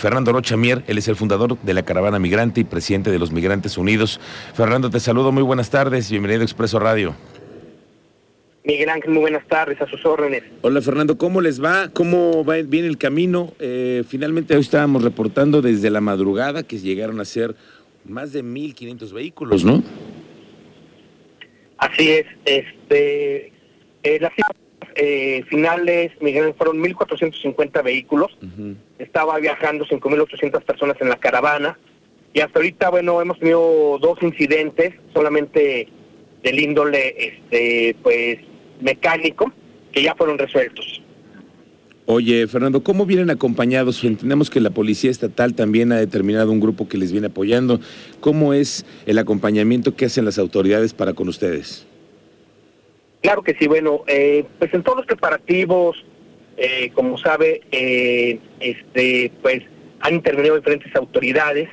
Fernando Rocha Mier, él es el fundador de la Caravana Migrante y presidente de los Migrantes Unidos. Fernando, te saludo, muy buenas tardes, bienvenido a Expreso Radio. Miguel Ángel, muy buenas tardes, a sus órdenes. Hola Fernando, ¿cómo les va? ¿Cómo va bien el camino? Eh, finalmente hoy estábamos reportando desde la madrugada que llegaron a ser más de 1.500 vehículos, ¿no? Así es, este, eh, la eh, finales, Miguel, fueron 1.450 vehículos. Estaba viajando 5.800 personas en la caravana. Y hasta ahorita, bueno, hemos tenido dos incidentes, solamente del índole, este, pues, mecánico, que ya fueron resueltos. Oye, Fernando, ¿cómo vienen acompañados? Entendemos que la Policía Estatal también ha determinado un grupo que les viene apoyando. ¿Cómo es el acompañamiento que hacen las autoridades para con ustedes? Claro que sí, bueno, eh, pues en todos los preparativos, eh, como sabe, eh, este, pues han intervenido diferentes autoridades.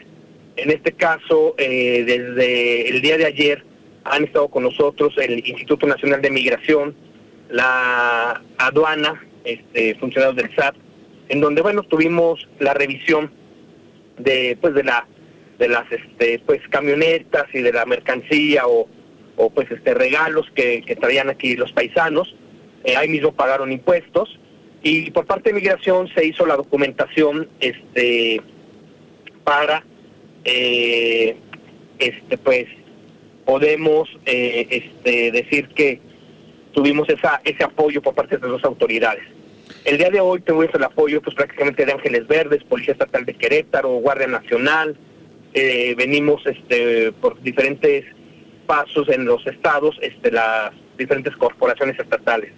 En este caso, desde el día de ayer han estado con nosotros el Instituto Nacional de Migración, la aduana, este, funcionarios del SAT, en donde bueno tuvimos la revisión de pues de la de las este pues camionetas y de la mercancía o o pues este regalos que, traían aquí los paisanos, eh, ahí mismo pagaron impuestos. Y por parte de migración se hizo la documentación este para eh, este pues podemos eh, este decir que tuvimos esa ese apoyo por parte de las autoridades. El día de hoy tuvimos el apoyo pues prácticamente de Ángeles Verdes, Policía Estatal de Querétaro, Guardia Nacional, venimos este por diferentes pasos en los estados, este, las diferentes corporaciones estatales.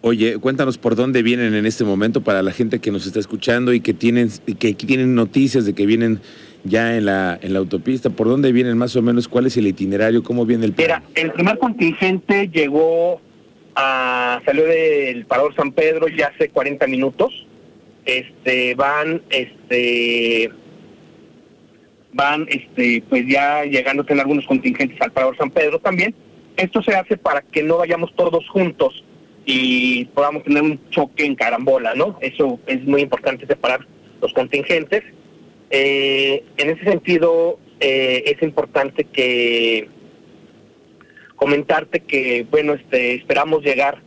Oye, cuéntanos por dónde vienen en este momento para la gente que nos está escuchando y que tienen que tienen noticias de que vienen ya en la en la autopista, por dónde vienen más o menos, cuál es el itinerario, cómo viene el plan. el primer contingente llegó a salió del Parador San Pedro ya hace 40 minutos. Este van este van este pues ya llegando a algunos contingentes al Parador San Pedro también. Esto se hace para que no vayamos todos juntos y podamos tener un choque en carambola, ¿no? Eso es muy importante separar los contingentes. Eh, en ese sentido, eh, es importante que comentarte que, bueno, este, esperamos llegar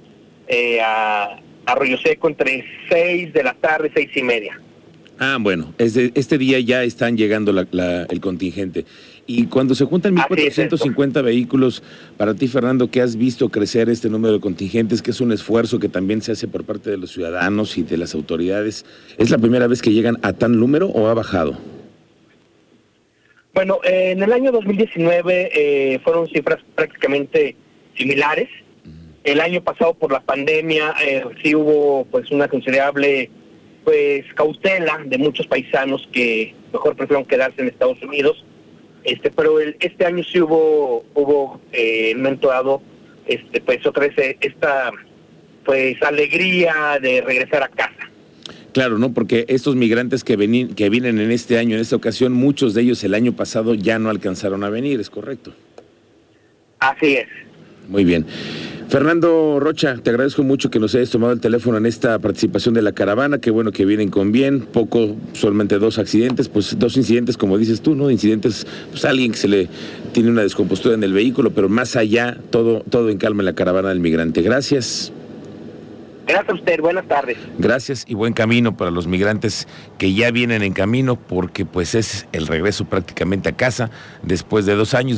eh, a Arroyo Seco entre 6 de la tarde, seis y media. Ah, bueno, este día ya están llegando el contingente. Y cuando se juntan 1.450 vehículos, para ti, Fernando, que has visto crecer este número de contingentes, que es un esfuerzo que también se hace por parte de los ciudadanos y de las autoridades, ¿es la primera vez que llegan a tan número o ha bajado? Bueno, eh, en el año 2019 eh, fueron cifras prácticamente similares. El año pasado por la pandemia eh, sí hubo pues una considerable pues cautela de muchos paisanos que mejor prefieren quedarse en Estados Unidos. Este, pero el, este año sí hubo hubo eh, este pues otra vez eh, esta pues alegría de regresar a casa. Claro, ¿no? Porque estos migrantes que, vení, que vienen en este año, en esta ocasión, muchos de ellos el año pasado ya no alcanzaron a venir, ¿es correcto? Así es. Muy bien. Fernando Rocha, te agradezco mucho que nos hayas tomado el teléfono en esta participación de la caravana. Qué bueno que vienen con bien. Poco, solamente dos accidentes, pues dos incidentes, como dices tú, ¿no? Incidentes, pues alguien que se le tiene una descompostura en el vehículo, pero más allá, todo, todo en calma en la caravana del migrante. Gracias. Gracias a usted, buenas tardes. Gracias y buen camino para los migrantes que ya vienen en camino porque pues es el regreso prácticamente a casa después de dos años.